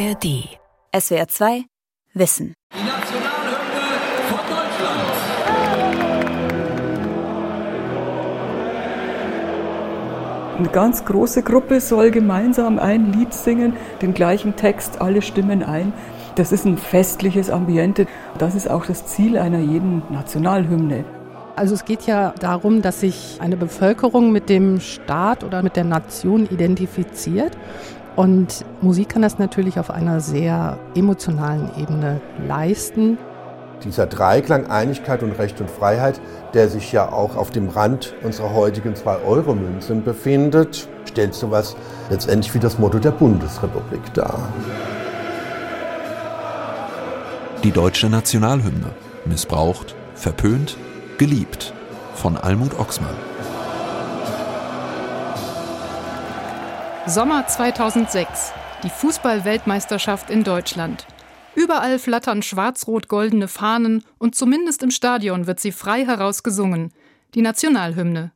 ARD. SWR 2 Wissen. Die Nationalhymne von Deutschland. Eine ganz große Gruppe soll gemeinsam ein Lied singen, den gleichen Text, alle stimmen ein. Das ist ein festliches Ambiente. Das ist auch das Ziel einer jeden Nationalhymne. Also es geht ja darum, dass sich eine Bevölkerung mit dem Staat oder mit der Nation identifiziert. Und Musik kann das natürlich auf einer sehr emotionalen Ebene leisten. Dieser Dreiklang Einigkeit und Recht und Freiheit, der sich ja auch auf dem Rand unserer heutigen 2-Euro-Münzen befindet, stellt sowas letztendlich wie das Motto der Bundesrepublik dar. Die deutsche Nationalhymne. Missbraucht, verpönt, geliebt. Von Almut Oxmann. Sommer 2006. Die Fußball-Weltmeisterschaft in Deutschland. Überall flattern schwarz-rot-goldene Fahnen und zumindest im Stadion wird sie frei heraus gesungen. Die Nationalhymne.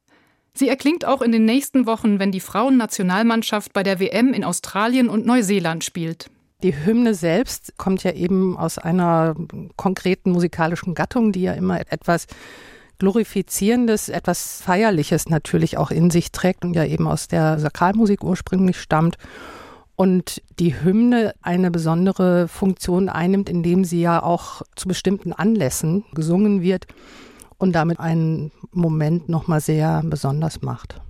Sie erklingt auch in den nächsten Wochen, wenn die Frauennationalmannschaft bei der WM in Australien und Neuseeland spielt. Die Hymne selbst kommt ja eben aus einer konkreten musikalischen Gattung, die ja immer etwas Glorifizierendes, etwas Feierliches natürlich auch in sich trägt und ja eben aus der Sakralmusik ursprünglich stammt. Und die Hymne eine besondere Funktion einnimmt, indem sie ja auch zu bestimmten Anlässen gesungen wird und damit einen Moment nochmal sehr besonders macht.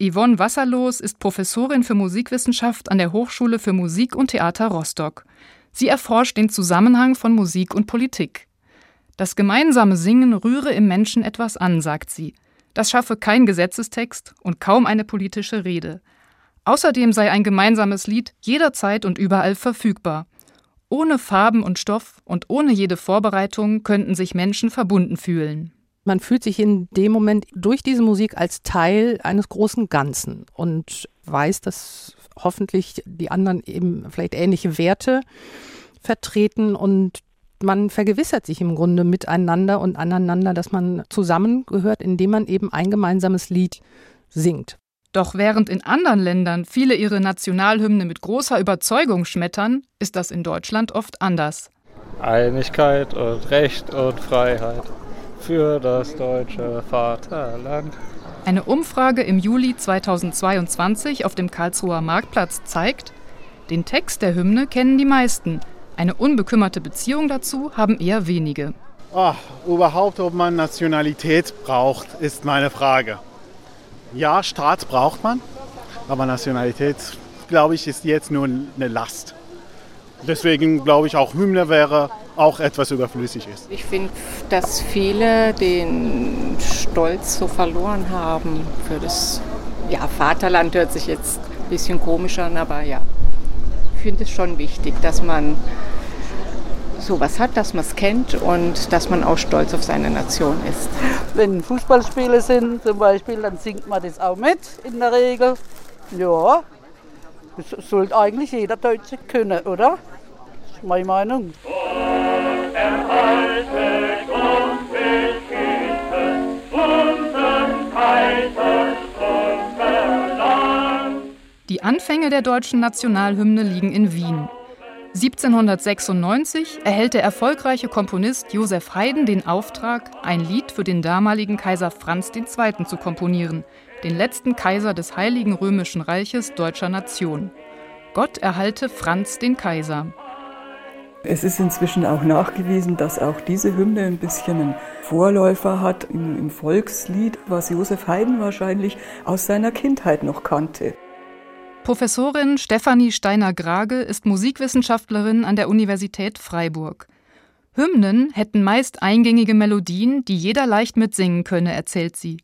Yvonne Wasserlos ist Professorin für Musikwissenschaft an der Hochschule für Musik und Theater Rostock. Sie erforscht den Zusammenhang von Musik und Politik. Das gemeinsame Singen rühre im Menschen etwas an, sagt sie. Das schaffe kein Gesetzestext und kaum eine politische Rede. Außerdem sei ein gemeinsames Lied jederzeit und überall verfügbar. Ohne Farben und Stoff und ohne jede Vorbereitung könnten sich Menschen verbunden fühlen. Man fühlt sich in dem Moment durch diese Musik als Teil eines großen Ganzen und weiß, dass hoffentlich die anderen eben vielleicht ähnliche Werte vertreten und man vergewissert sich im Grunde miteinander und aneinander, dass man zusammengehört, indem man eben ein gemeinsames Lied singt. Doch während in anderen Ländern viele ihre Nationalhymne mit großer Überzeugung schmettern, ist das in Deutschland oft anders. Einigkeit und Recht und Freiheit für das deutsche Vaterland. Eine Umfrage im Juli 2022 auf dem Karlsruher Marktplatz zeigt, den Text der Hymne kennen die meisten. Eine unbekümmerte Beziehung dazu haben eher wenige. Oh, überhaupt, ob man Nationalität braucht, ist meine Frage. Ja, Staat braucht man, aber Nationalität, glaube ich, ist jetzt nur eine Last. Deswegen glaube ich, auch Hymne wäre auch etwas überflüssig ist. Ich finde, dass viele den Stolz so verloren haben für das ja, Vaterland. Hört sich jetzt ein bisschen komisch an, aber ja, finde es schon wichtig, dass man sowas hat, dass man es kennt und dass man auch stolz auf seine Nation ist. Wenn Fußballspiele sind zum Beispiel, dann singt man das auch mit in der Regel. Ja, das sollte eigentlich jeder Deutsche können, oder? Das ist meine Meinung. Die Anfänge der deutschen Nationalhymne liegen in Wien. 1796 erhält der erfolgreiche Komponist Josef Haydn den Auftrag, ein Lied für den damaligen Kaiser Franz II. zu komponieren, den letzten Kaiser des Heiligen Römischen Reiches deutscher Nation. Gott erhalte Franz den Kaiser. Es ist inzwischen auch nachgewiesen, dass auch diese Hymne ein bisschen einen Vorläufer hat im, Volkslied, was Josef Haydn wahrscheinlich aus seiner Kindheit noch kannte. Professorin Stefanie Steiner-Grage ist Musikwissenschaftlerin an der Universität Freiburg. Hymnen hätten meist eingängige Melodien, die jeder leicht mitsingen könne, erzählt sie.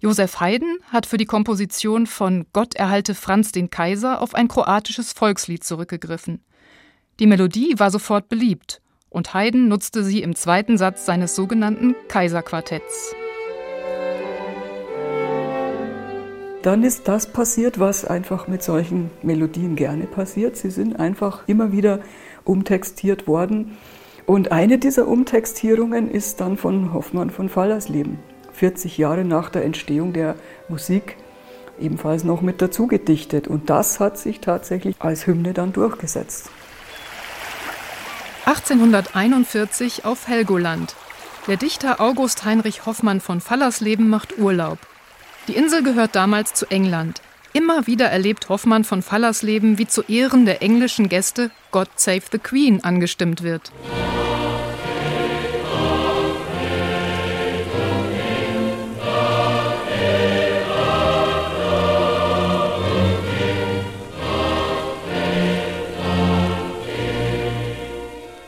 Josef Haydn hat für die Komposition von Gott erhalte Franz den Kaiser auf ein kroatisches Volkslied zurückgegriffen. Die Melodie war sofort beliebt und Haydn nutzte sie im zweiten Satz seines sogenannten Kaiserquartetts. Dann ist das passiert, was einfach mit solchen Melodien gerne passiert. Sie sind einfach immer wieder umtextiert worden. Und eine dieser Umtextierungen ist dann von Hoffmann von Fallersleben, 40 Jahre nach der Entstehung der Musik, ebenfalls noch mit dazu gedichtet. Und das hat sich tatsächlich als Hymne dann durchgesetzt. 1841 auf Helgoland. Der Dichter August Heinrich Hoffmann von Fallersleben macht Urlaub. Die Insel gehört damals zu England. Immer wieder erlebt Hoffmann von Fallersleben, wie zu Ehren der englischen Gäste God Save the Queen angestimmt wird.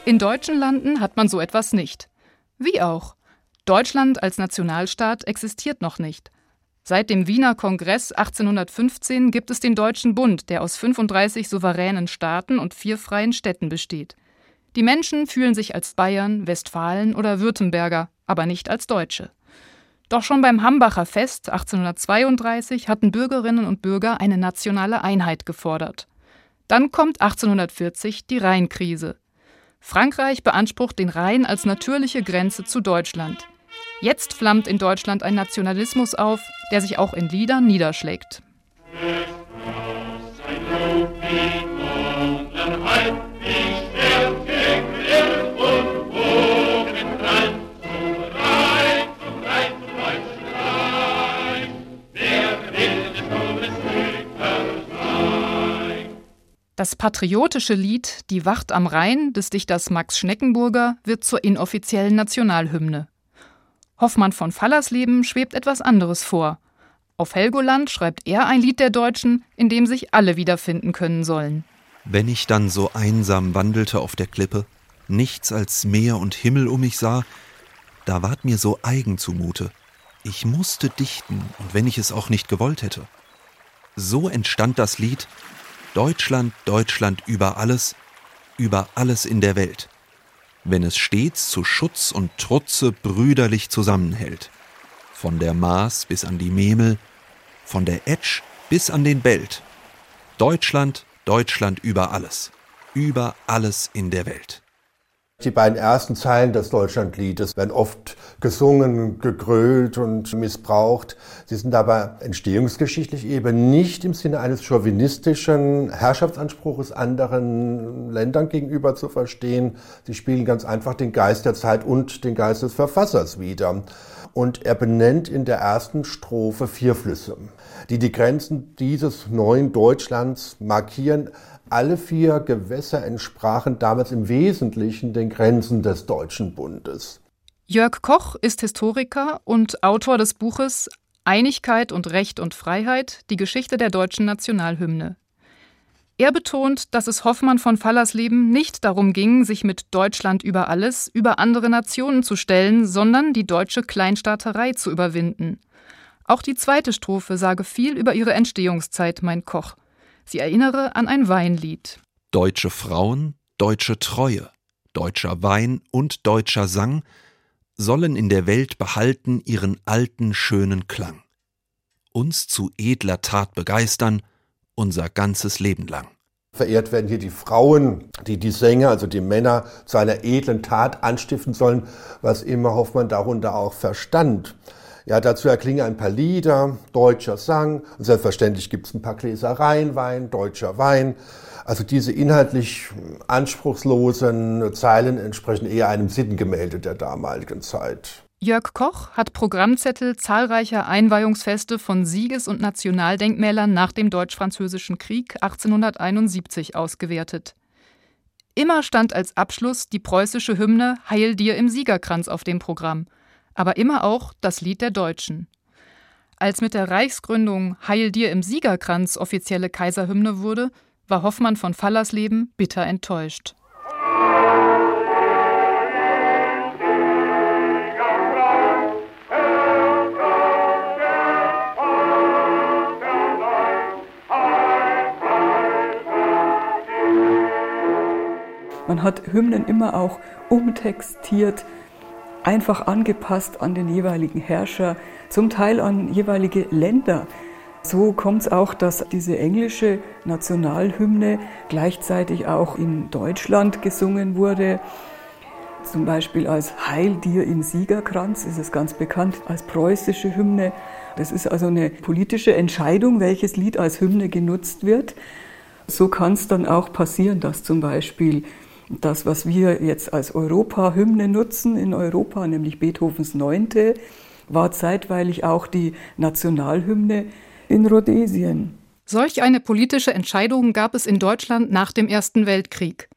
In deutschen Landen hat man so etwas nicht. Wie auch. Deutschland als Nationalstaat existiert noch nicht. Seit dem Wiener Kongress 1815 gibt es den Deutschen Bund, der aus 35 souveränen Staaten und vier freien Städten besteht. Die Menschen fühlen sich als Bayern, Westfalen oder Württemberger, aber nicht als Deutsche. Doch schon beim Hambacher Fest 1832 hatten Bürgerinnen und Bürger eine nationale Einheit gefordert. Dann kommt 1840 die Rheinkrise. Frankreich beansprucht den Rhein als natürliche Grenze zu Deutschland. Jetzt flammt in Deutschland ein Nationalismus auf, der sich auch in Liedern niederschlägt. Das patriotische Lied Die Wacht am Rhein des Dichters Max Schneckenburger wird zur inoffiziellen Nationalhymne. Hoffmann von Fallersleben schwebt etwas anderes vor. Auf Helgoland schreibt er ein Lied der Deutschen, in dem sich alle wiederfinden können sollen. Wenn ich dann so einsam wandelte auf der Klippe, nichts als Meer und Himmel um mich sah, da ward mir so eigen zumute. Ich musste dichten, und wenn ich es auch nicht gewollt hätte. So entstand das Lied Deutschland, Deutschland über alles, über alles in der Welt, wenn es stets zu Schutz und Trutze brüderlich zusammenhält, von der Maas bis an die Memel, von der Etsch bis an den Belt. Deutschland, Deutschland über alles, über alles in der Welt. Die beiden ersten Zeilen des Deutschlandliedes werden oft gesungen, gegrölt und missbraucht. Sie sind aber entstehungsgeschichtlich eben nicht im Sinne eines chauvinistischen Herrschaftsanspruches anderen Ländern gegenüber zu verstehen. Sie spielen ganz einfach den Geist der Zeit und den Geist des Verfassers wider. Und er benennt in der ersten Strophe vier Flüsse, die die Grenzen dieses neuen Deutschlands markieren. Alle vier Gewässer entsprachen damals im Wesentlichen den Grenzen des Deutschen Bundes. Jörg Koch ist Historiker und Autor des Buches Einigkeit und Recht und Freiheit, die Geschichte der deutschen Nationalhymne. Er betont, dass es Hoffmann von Fallersleben nicht darum ging, sich mit Deutschland über alles über andere Nationen zu stellen, sondern die deutsche Kleinstaaterei zu überwinden. Auch die zweite Strophe sage viel über ihre Entstehungszeit, meint Koch. Sie erinnere an ein Weinlied. Deutsche Frauen, deutsche Treue, deutscher Wein und deutscher Sang sollen in der Welt behalten ihren alten schönen Klang. Uns zu edler Tat begeistern, unser ganzes Leben lang. Verehrt werden hier die Frauen, die die Sänger, also die Männer, zu einer edlen Tat anstiften sollen, was immer Hoffmann darunter auch verstand. Ja, dazu erklingen ein paar Lieder, deutscher Sang, und selbstverständlich gibt es ein paar Gläser Rheinwein, deutscher Wein. Also diese inhaltlich anspruchslosen Zeilen entsprechen eher einem Sittengemälde der damaligen Zeit. Jörg Koch hat Programmzettel zahlreicher Einweihungsfeste von Sieges- und Nationaldenkmälern nach dem Deutsch-Französischen Krieg 1871 ausgewertet. Immer stand als Abschluss die preußische Hymne Heil dir im Siegerkranz auf dem Programm – aber immer auch das Lied der Deutschen. Als mit der Reichsgründung Heil dir im Siegerkranz offizielle Kaiserhymne wurde, war Hoffmann von Fallersleben bitter enttäuscht. Man hat Hymnen immer auch umtextiert, einfach angepasst an den jeweiligen Herrscher, zum Teil an jeweilige Länder. So kommt es auch, dass diese englische Nationalhymne gleichzeitig auch in Deutschland gesungen wurde. Zum Beispiel als Heil dir im Siegerkranz ist es ganz bekannt als preußische Hymne. Das ist also eine politische Entscheidung, welches Lied als Hymne genutzt wird. So kann es dann auch passieren, dass zum Beispiel Das, was wir jetzt als Europa-Hymne nutzen in Europa, nämlich Beethovens Neunte, war zeitweilig auch die Nationalhymne in Rhodesien. Solch eine politische Entscheidung gab es in Deutschland nach dem Ersten Weltkrieg.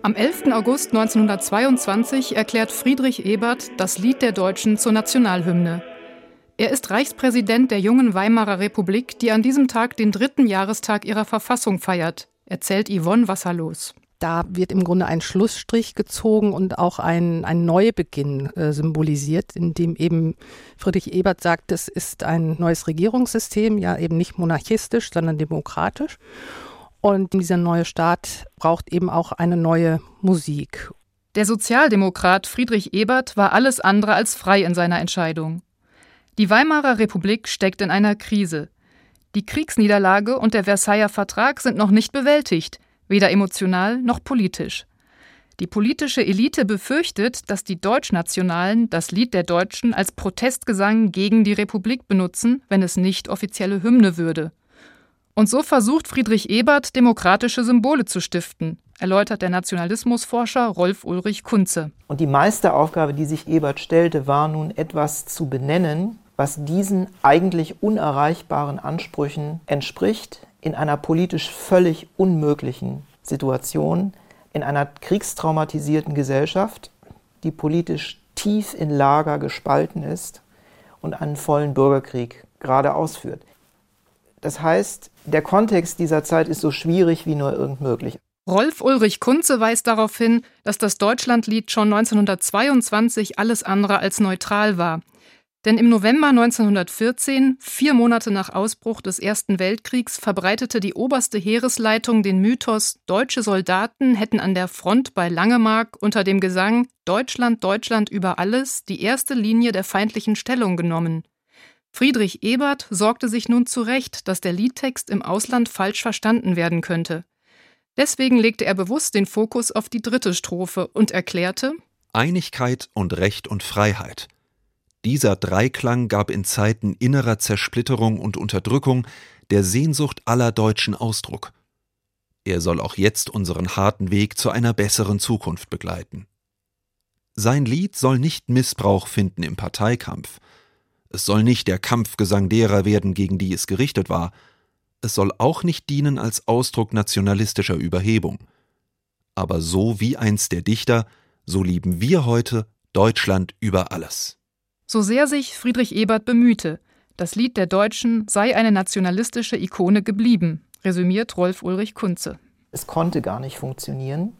Am 11. August 1922 erklärt Friedrich Ebert das Lied der Deutschen zur Nationalhymne. Er ist Reichspräsident der jungen Weimarer Republik, die an diesem Tag den dritten Jahrestag ihrer Verfassung feiert, erzählt Yvonne Wasserlos. Da wird im Grunde ein Schlussstrich gezogen und auch ein, ein Neubeginn äh, symbolisiert, in dem eben Friedrich Ebert sagt, es ist ein neues Regierungssystem, ja eben nicht monarchistisch, sondern demokratisch. Und dieser neue Staat braucht eben auch eine neue Musik. Der Sozialdemokrat Friedrich Ebert war alles andere als frei in seiner Entscheidung. Die Weimarer Republik steckt in einer Krise. Die Kriegsniederlage und der Versailler Vertrag sind noch nicht bewältigt, weder emotional noch politisch. Die politische Elite befürchtet, dass die Deutschnationalen das Lied der Deutschen als Protestgesang gegen die Republik benutzen, wenn es nicht offizielle Hymne würde. Und so versucht Friedrich Ebert, demokratische Symbole zu stiften, erläutert der Nationalismusforscher Rolf Ulrich Kunze. Und die meiste Aufgabe, die sich Ebert stellte, war nun etwas zu benennen, was diesen eigentlich unerreichbaren Ansprüchen entspricht, in einer politisch völlig unmöglichen Situation, in einer kriegstraumatisierten Gesellschaft, die politisch tief in Lager gespalten ist und einen vollen Bürgerkrieg gerade ausführt. Das heißt, der Kontext dieser Zeit ist so schwierig wie nur irgend möglich. Rolf Ulrich Kunze weist darauf hin, dass das Deutschlandlied schon 1922 alles andere als neutral war. Denn im November 1914, vier Monate nach Ausbruch des Ersten Weltkriegs, verbreitete die oberste Heeresleitung den Mythos, deutsche Soldaten hätten an der Front bei Langemark unter dem Gesang Deutschland, Deutschland über alles die erste Linie der feindlichen Stellung genommen. Friedrich Ebert sorgte sich nun zurecht, dass der Liedtext im Ausland falsch verstanden werden könnte. Deswegen legte er bewusst den Fokus auf die dritte Strophe und erklärte Einigkeit und Recht und Freiheit. Dieser Dreiklang gab in Zeiten innerer Zersplitterung und Unterdrückung der Sehnsucht aller Deutschen Ausdruck. Er soll auch jetzt unseren harten Weg zu einer besseren Zukunft begleiten. Sein Lied soll nicht Missbrauch finden im Parteikampf, es soll nicht der Kampfgesang derer werden, gegen die es gerichtet war. Es soll auch nicht dienen als Ausdruck nationalistischer Überhebung. Aber so wie einst der Dichter, so lieben wir heute Deutschland über alles. So sehr sich Friedrich Ebert bemühte, das Lied der Deutschen sei eine nationalistische Ikone geblieben, resümiert Rolf Ulrich Kunze. Es konnte gar nicht funktionieren,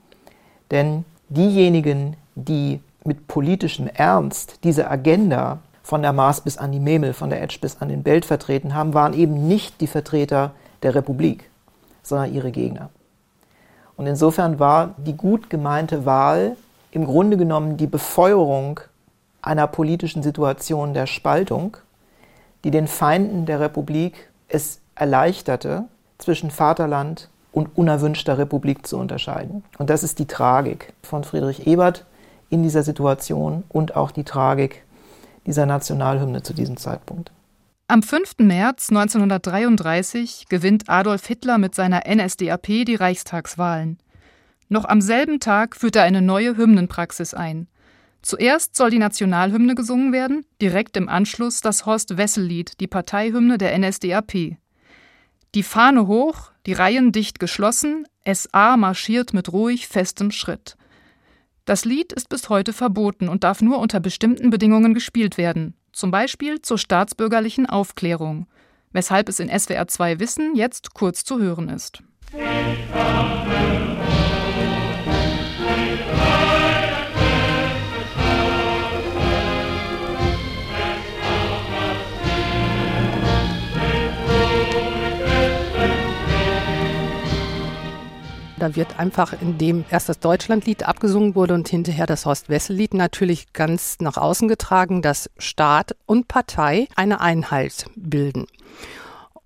denn diejenigen, die mit politischem Ernst diese Agenda von der Maas bis an die Memel, von der Etsch bis an den Belt vertreten haben, waren eben nicht die Vertreter der Republik, sondern ihre Gegner. Und insofern war die gut gemeinte Wahl im Grunde genommen die Befeuerung einer politischen Situation der Spaltung, die den Feinden der Republik es erleichterte, zwischen Vaterland und unerwünschter Republik zu unterscheiden. Und das ist die Tragik von Friedrich Ebert in dieser Situation und auch die Tragik dieser Nationalhymne zu diesem Zeitpunkt. Am 5. März 1933 gewinnt Adolf Hitler mit seiner NSDAP die Reichstagswahlen. Noch am selben Tag führt er eine neue Hymnenpraxis ein. Zuerst soll die Nationalhymne gesungen werden, direkt im Anschluss das Horst-Wessel-Lied, die Parteihymne der NSDAP. Die Fahne hoch, die Reihen dicht geschlossen, SA marschiert mit ruhig festem Schritt. Das Lied ist bis heute verboten und darf nur unter bestimmten Bedingungen gespielt werden, zum Beispiel zur staatsbürgerlichen Aufklärung, weshalb es in SWR 2 Wissen jetzt kurz zu hören ist. Da wird einfach, indem erst das Deutschlandlied abgesungen wurde und hinterher das Horst-Wessel-Lied natürlich ganz nach außen getragen, dass Staat und Partei eine Einheit bilden.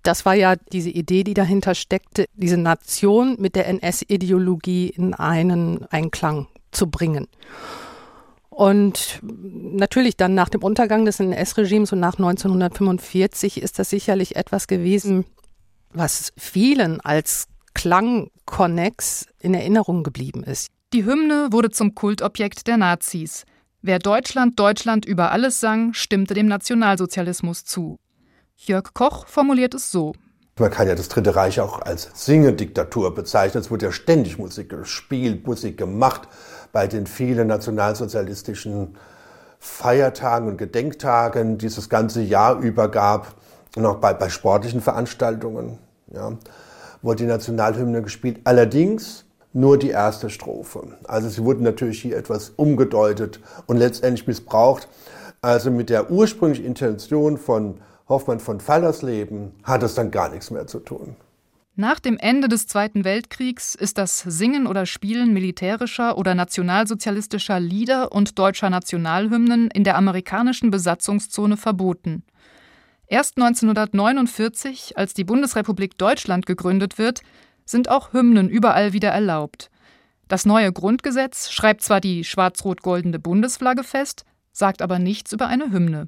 Das war ja diese Idee, die dahinter steckte, diese Nation mit der NS-Ideologie in einen Einklang zu bringen. Und natürlich dann nach dem Untergang des NS-Regimes und nach 1945 ist das sicherlich etwas gewesen, was vielen als Klangkonnex in Erinnerung geblieben ist. Die Hymne wurde zum Kultobjekt der Nazis. Wer Deutschland, Deutschland über alles sang, stimmte dem Nationalsozialismus zu. Jörg Koch formuliert es so. Man kann ja das Dritte Reich auch als Singendiktatur bezeichnen. Es wurde ja ständig Musik gespielt, Musik gemacht bei den vielen nationalsozialistischen Feiertagen und Gedenktagen, die es das ganze Jahr über gab. Und auch bei, bei sportlichen Veranstaltungen ja, wurde die Nationalhymne gespielt. Allerdings nur die erste Strophe. Also sie wurde natürlich hier etwas umgedeutet und letztendlich missbraucht. Also mit der ursprünglichen Intention von Hoffmann von Fallersleben hat es dann gar nichts mehr zu tun. Nach dem Ende des Zweiten Weltkriegs ist das Singen oder Spielen militärischer oder nationalsozialistischer Lieder und deutscher Nationalhymnen in der amerikanischen Besatzungszone verboten. Erst 1949, als die Bundesrepublik Deutschland gegründet wird, sind auch Hymnen überall wieder erlaubt. Das neue Grundgesetz schreibt zwar die schwarz-rot-goldene Bundesflagge fest, sagt aber nichts über eine Hymne.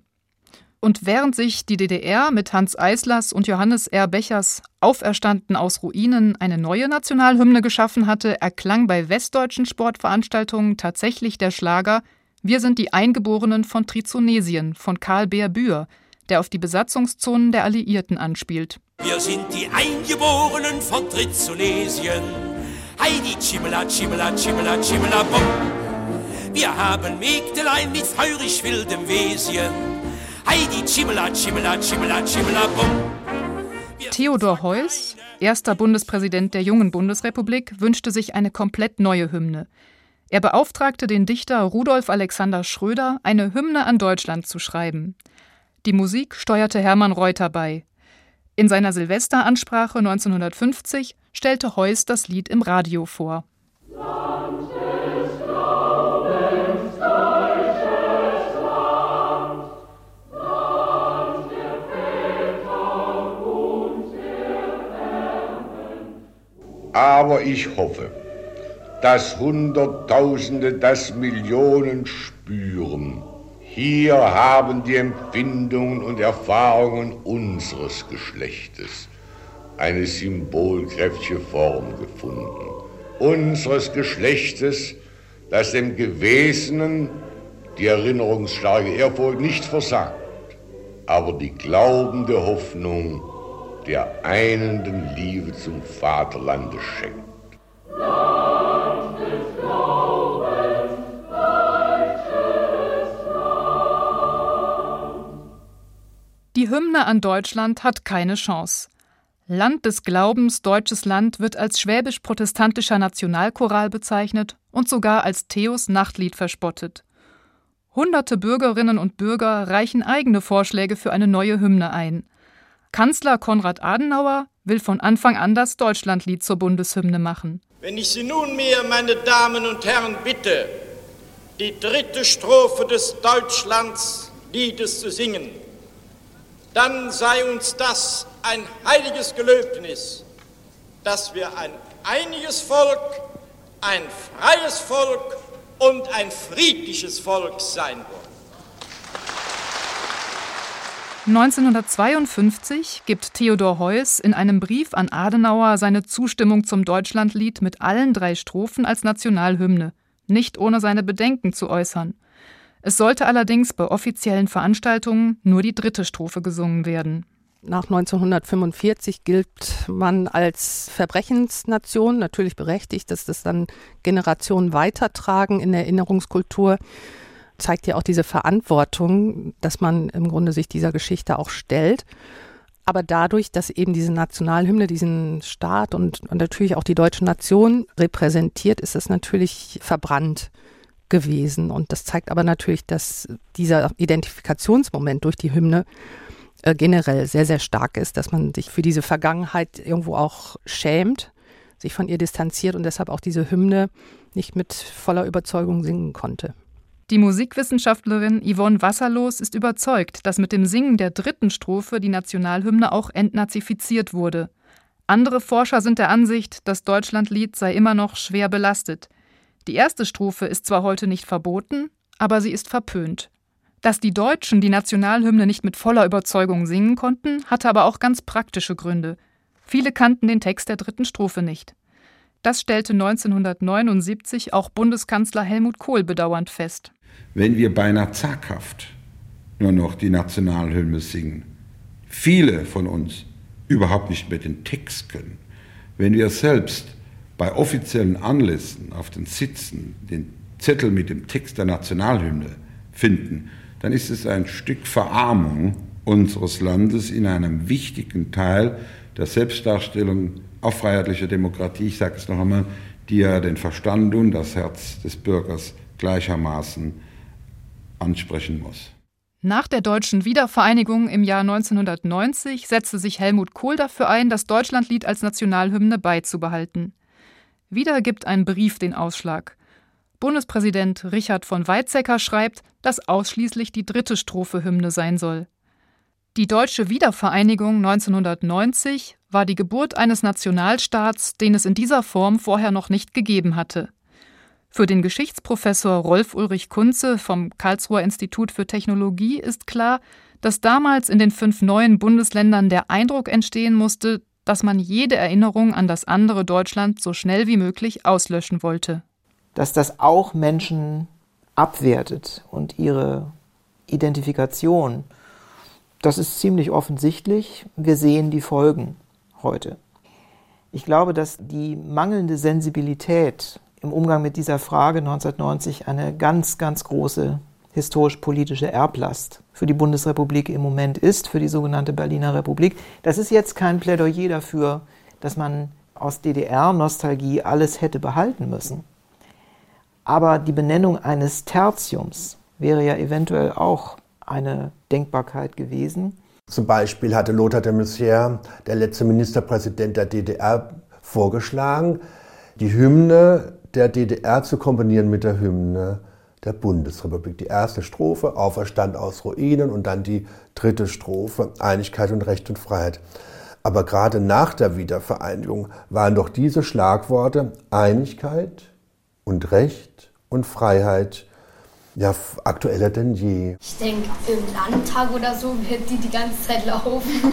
Und während sich die DDR mit Hans Eislers und Johannes R. Bechers auferstanden aus Ruinen eine neue Nationalhymne geschaffen hatte, erklang bei westdeutschen Sportveranstaltungen tatsächlich der Schlager Wir sind die Eingeborenen von Trizonesien von Karl Beer Bühr, der auf die Besatzungszonen der Alliierten anspielt. Wir sind die Eingeborenen von Trizonesien. Heidi Chimela, Chimela, Chimela, Chimela, Bum. Wir haben Mägdelein mit feurig wildem Wesen. Heidi Chimela, Chimela, Chimela, Chimela, Bum. Theodor Heuss, erster Bundespräsident der jungen Bundesrepublik, wünschte sich eine komplett neue Hymne. Er beauftragte den Dichter Rudolf Alexander Schröder, eine Hymne an Deutschland zu schreiben. Die Musik steuerte Hermann Reuter bei. In seiner Silvesteransprache 1950 stellte Heuss das Lied im Radio vor. Aber ich hoffe, dass Hunderttausende, dass Millionen spüren. Hier haben die Empfindungen und Erfahrungen unseres Geschlechtes eine symbolkräftige Form gefunden. Unseres Geschlechtes, das dem Gewesenen die erinnerungsstarke Ehrfurcht nicht versagt, aber die glaubende Hoffnung der einenden Liebe zum Vaterlande schenkt. Hymne an Deutschland hat keine Chance. Land des Glaubens, deutsches Land wird als schwäbisch-protestantischer Nationalchoral bezeichnet und sogar als Theos Nachtlied verspottet. Hunderte Bürgerinnen und Bürger reichen eigene Vorschläge für eine neue Hymne ein. Kanzler Konrad Adenauer will von Anfang an das Deutschlandlied zur Bundeshymne machen. Wenn ich Sie nunmehr, meine Damen und Herren, bitte, die dritte Strophe des Deutschlandsliedes zu singen, dann sei uns das ein heiliges Gelöbnis, dass wir ein einiges Volk, ein freies Volk und ein friedliches Volk sein wollen. 1952 gibt Theodor Heuss in einem Brief an Adenauer seine Zustimmung zum Deutschlandlied mit allen drei Strophen als Nationalhymne, nicht ohne seine Bedenken zu äußern. Es sollte allerdings bei offiziellen Veranstaltungen nur die dritte Strophe gesungen werden. Nach 1945 gilt man als Verbrechensnation, natürlich berechtigt, dass das dann Generationen weitertragen in der Erinnerungskultur zeigt ja auch diese Verantwortung, dass man im Grunde sich dieser Geschichte auch stellt. Aber dadurch, dass eben diese Nationalhymne diesen Staat und, und natürlich auch die deutsche Nation repräsentiert, ist es natürlich verbrannt gewesen. Und das zeigt aber natürlich, dass dieser Identifikationsmoment durch die Hymne äh, generell sehr, sehr stark ist, dass man sich für diese Vergangenheit irgendwo auch schämt, sich von ihr distanziert und deshalb auch diese Hymne nicht mit voller Überzeugung singen konnte. Die Musikwissenschaftlerin Yvonne Wasserlos ist überzeugt, dass mit dem Singen der dritten Strophe die Nationalhymne auch entnazifiziert wurde. Andere Forscher sind der Ansicht, das Deutschlandlied sei immer noch schwer belastet. Die erste Strophe ist zwar heute nicht verboten, aber sie ist verpönt. Dass die Deutschen die Nationalhymne nicht mit voller Überzeugung singen konnten, hatte aber auch ganz praktische Gründe. Viele kannten den Text der dritten Strophe nicht. Das stellte 1979 auch Bundeskanzler Helmut Kohl bedauernd fest. Wenn wir beinahe zaghaft nur noch die Nationalhymne singen, viele von uns überhaupt nicht mehr den Text können, wenn wir selbst bei offiziellen Anlässen auf den Sitzen den Zettel mit dem Text der Nationalhymne finden, dann ist es ein Stück Verarmung unseres Landes in einem wichtigen Teil der Selbstdarstellung auf freiheitlicher Demokratie, ich sage es noch einmal, die ja den Verstand und das Herz des Bürgers gleichermaßen ansprechen muss. Nach der deutschen Wiedervereinigung im Jahr 1990 setzte sich Helmut Kohl dafür ein, das Deutschlandlied als Nationalhymne beizubehalten. Wieder gibt ein Brief den Ausschlag. Bundespräsident Richard von Weizsäcker schreibt, dass ausschließlich die dritte Strophe Hymne sein soll. Die deutsche Wiedervereinigung 1990 war die Geburt eines Nationalstaats, den es in dieser Form vorher noch nicht gegeben hatte. Für den Geschichtsprofessor Rolf Ulrich Kunze vom Karlsruher Institut für Technologie ist klar, dass damals in den fünf neuen Bundesländern der Eindruck entstehen musste, dass man jede Erinnerung an das andere Deutschland so schnell wie möglich auslöschen wollte. Dass das auch Menschen abwertet und ihre Identifikation, das ist ziemlich offensichtlich. Wir sehen die Folgen heute. Ich glaube, dass die mangelnde Sensibilität im Umgang mit dieser Frage 1990 eine ganz, ganz große historisch-politische Erblast für die Bundesrepublik im Moment ist, für die sogenannte Berliner Republik. Das ist jetzt kein Plädoyer dafür, dass man aus DDR-Nostalgie alles hätte behalten müssen. Aber die Benennung eines Tertiums wäre ja eventuell auch eine Denkbarkeit gewesen. Zum Beispiel hatte Lothar de Maizière, der letzte Ministerpräsident der DDR, vorgeschlagen, die Hymne der DDR zu kombinieren mit der Hymne der Bundesrepublik. Die erste Strophe, Auferstand aus Ruinen und dann die dritte Strophe, Einigkeit und Recht und Freiheit. Aber gerade nach der Wiedervereinigung waren doch diese Schlagworte Einigkeit und Recht und Freiheit ja aktueller denn je. Ich denke, im Landtag oder so wird die die ganze Zeit laufen.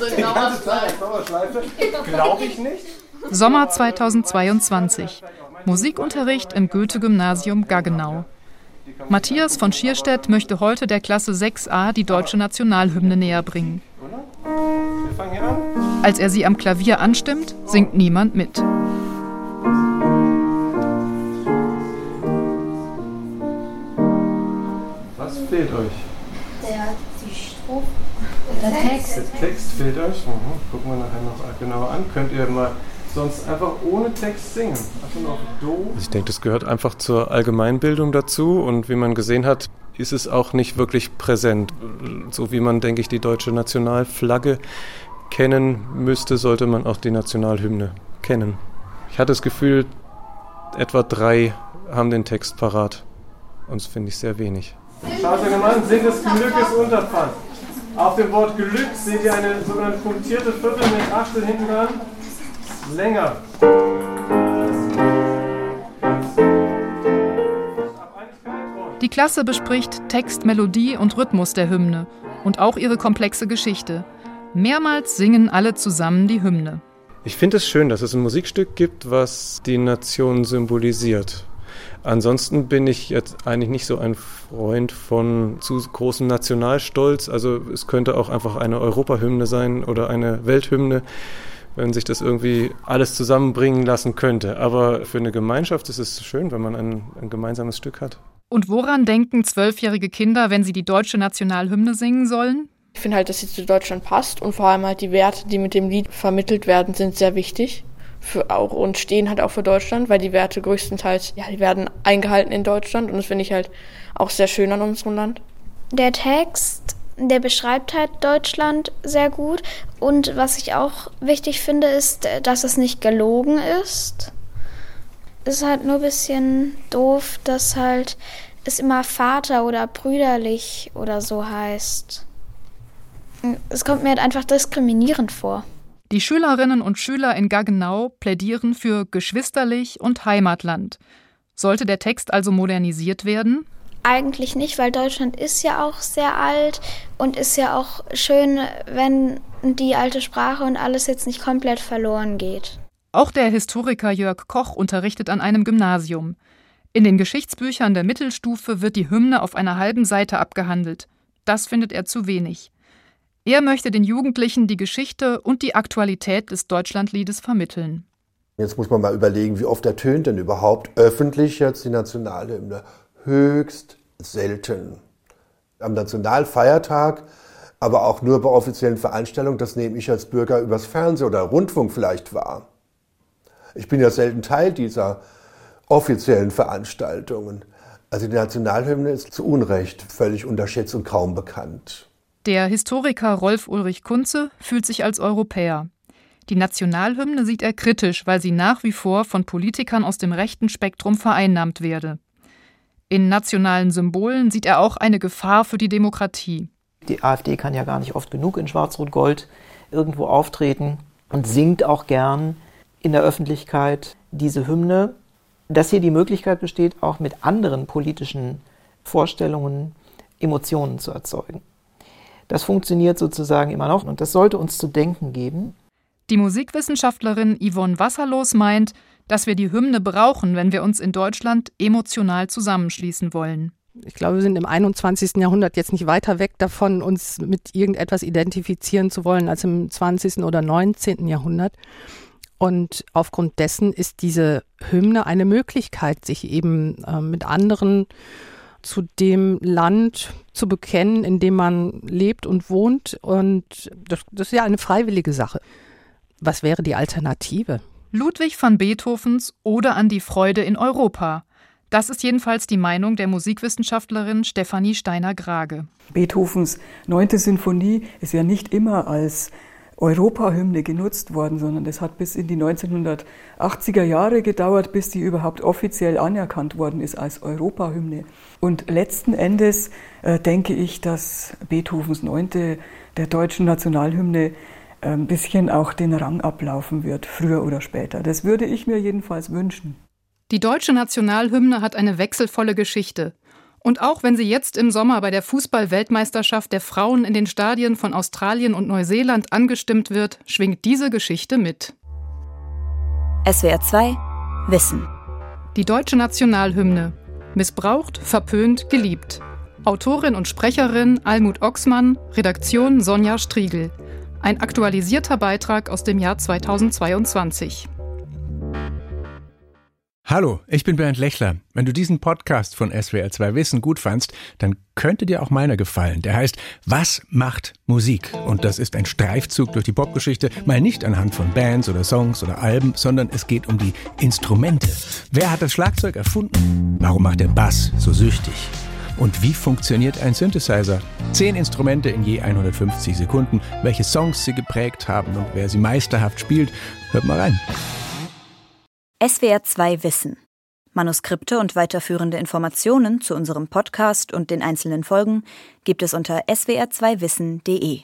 so die ganze Zeit Dauerschleife? Glaube ich nicht. Sommer 2022. Musikunterricht im Goethe-Gymnasium Gaggenau. Matthias von Schierstedt möchte heute der Klasse 6a die deutsche Nationalhymne näher bringen. Als er sie am Klavier anstimmt, singt niemand mit. Was fehlt euch? Der, die Strophe. Der Text. Der Text fehlt euch? Mhm. Gucken wir nachher noch genauer an. Könnt ihr mal sonst einfach ohne Text singen. Also noch Do. Ich denke, das gehört einfach zur Allgemeinbildung dazu und wie man gesehen hat, ist es auch nicht wirklich präsent. So wie man, denke ich, die deutsche Nationalflagge kennen müsste, sollte man auch die Nationalhymne kennen. Ich hatte das Gefühl, etwa drei haben den Text parat. Und das finde ich sehr wenig. Schaut Mann, Sinn des Glückes Unterpfand. Auf dem Wort Glück seht ihr eine sogenannte punktierte Viertel mit Achtel hinten dran länger. Die Klasse bespricht Text, Melodie und Rhythmus der Hymne und auch ihre komplexe Geschichte. Mehrmals singen alle zusammen die Hymne. Ich finde es schön, dass es ein Musikstück gibt, was die Nation symbolisiert. Ansonsten bin ich jetzt eigentlich nicht so ein Freund von zu großem Nationalstolz. Also es könnte auch einfach eine Europahymne sein oder eine Welthymne wenn sich das irgendwie alles zusammenbringen lassen könnte. Aber für eine Gemeinschaft ist es schön, wenn man ein, ein gemeinsames Stück hat. Und woran denken zwölfjährige Kinder, wenn sie die deutsche Nationalhymne singen sollen? Ich finde halt, dass sie zu Deutschland passt und vor allem halt die Werte, die mit dem Lied vermittelt werden, sind sehr wichtig. Für auch und stehen halt auch für Deutschland, weil die Werte größtenteils, ja, die werden eingehalten in Deutschland und das finde ich halt auch sehr schön an unserem Land. Der Text der beschreibt halt Deutschland sehr gut. Und was ich auch wichtig finde, ist, dass es nicht gelogen ist. Es ist halt nur ein bisschen doof, dass halt es immer Vater oder brüderlich oder so heißt. Es kommt mir halt einfach diskriminierend vor. Die Schülerinnen und Schüler in Gaggenau plädieren für geschwisterlich und Heimatland. Sollte der Text also modernisiert werden? Eigentlich nicht, weil Deutschland ist ja auch sehr alt und ist ja auch schön, wenn die alte Sprache und alles jetzt nicht komplett verloren geht. Auch der Historiker Jörg Koch unterrichtet an einem Gymnasium. In den Geschichtsbüchern der Mittelstufe wird die Hymne auf einer halben Seite abgehandelt. Das findet er zu wenig. Er möchte den Jugendlichen die Geschichte und die Aktualität des Deutschlandliedes vermitteln. Jetzt muss man mal überlegen, wie oft ertönt denn überhaupt öffentlich jetzt die Nationalhymne? Höchst selten. Am Nationalfeiertag, aber auch nur bei offiziellen Veranstaltungen, das nehme ich als Bürger übers Fernsehen oder Rundfunk vielleicht wahr. Ich bin ja selten Teil dieser offiziellen Veranstaltungen. Also die Nationalhymne ist zu Unrecht völlig unterschätzt und kaum bekannt. Der Historiker Rolf Ulrich Kunze fühlt sich als Europäer. Die Nationalhymne sieht er kritisch, weil sie nach wie vor von Politikern aus dem rechten Spektrum vereinnahmt werde. In nationalen Symbolen sieht er auch eine Gefahr für die Demokratie. Die AfD kann ja gar nicht oft genug in Schwarz-Rot-Gold irgendwo auftreten und singt auch gern in der Öffentlichkeit diese Hymne. Dass hier die Möglichkeit besteht, auch mit anderen politischen Vorstellungen Emotionen zu erzeugen. Das funktioniert sozusagen immer noch und das sollte uns zu denken geben. Die Musikwissenschaftlerin Yvonne Wasserlos meint, dass wir die Hymne brauchen, wenn wir uns in Deutschland emotional zusammenschließen wollen. Ich glaube, wir sind im 21. Jahrhundert jetzt nicht weiter weg davon, uns mit irgendetwas identifizieren zu wollen, als im 20. oder 19. Jahrhundert. Und aufgrund dessen ist diese Hymne eine Möglichkeit, sich eben äh, mit anderen zu dem Land zu bekennen, in dem man lebt und wohnt. Und das, das ist ja eine freiwillige Sache. Was wäre die Alternative? Ludwig van Beethovens Oder an die Freude in Europa. Das ist jedenfalls die Meinung der Musikwissenschaftlerin Stefanie Steiner-Grage. Beethovens neunte Sinfonie ist ja nicht immer als Europahymne genutzt worden, sondern das hat bis in die 1980er Jahre gedauert, bis die überhaupt offiziell anerkannt worden ist als Europahymne. Und letzten Endes äh, denke ich, dass Beethovens Neunte der deutschen Nationalhymne ein bisschen auch den Rang ablaufen wird, früher oder später. Das würde ich mir jedenfalls wünschen. Die deutsche Nationalhymne hat eine wechselvolle Geschichte. Und auch wenn sie jetzt im Sommer bei der Fußball-Weltmeisterschaft der Frauen in den Stadien von Australien und Neuseeland angestimmt wird, schwingt diese Geschichte mit. SWR 2 Wissen. Die deutsche Nationalhymne. Missbraucht, verpönt, geliebt. Autorin und Sprecherin Almut Oxmann, Redaktion Sonja Striegel. Ein aktualisierter Beitrag aus dem Jahr 2022. Hallo, ich bin Bernd Lechler. Wenn du diesen Podcast von SWR2 Wissen gut fandst, dann könnte dir auch meiner gefallen. Der heißt Was macht Musik? Und das ist ein Streifzug durch die Popgeschichte, mal nicht anhand von Bands oder Songs oder Alben, sondern es geht um die Instrumente. Wer hat das Schlagzeug erfunden? Warum macht der Bass so süchtig? Und wie funktioniert ein Synthesizer? Zehn Instrumente in je 150 Sekunden, welche Songs sie geprägt haben und wer sie meisterhaft spielt. Hört mal rein. SWR 2 Wissen. Manuskripte und weiterführende Informationen zu unserem Podcast und den einzelnen Folgen gibt es unter swr2wissen.de.